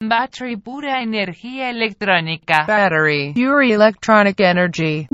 Battery pura energía electrónica. Battery. Pure electronic energy.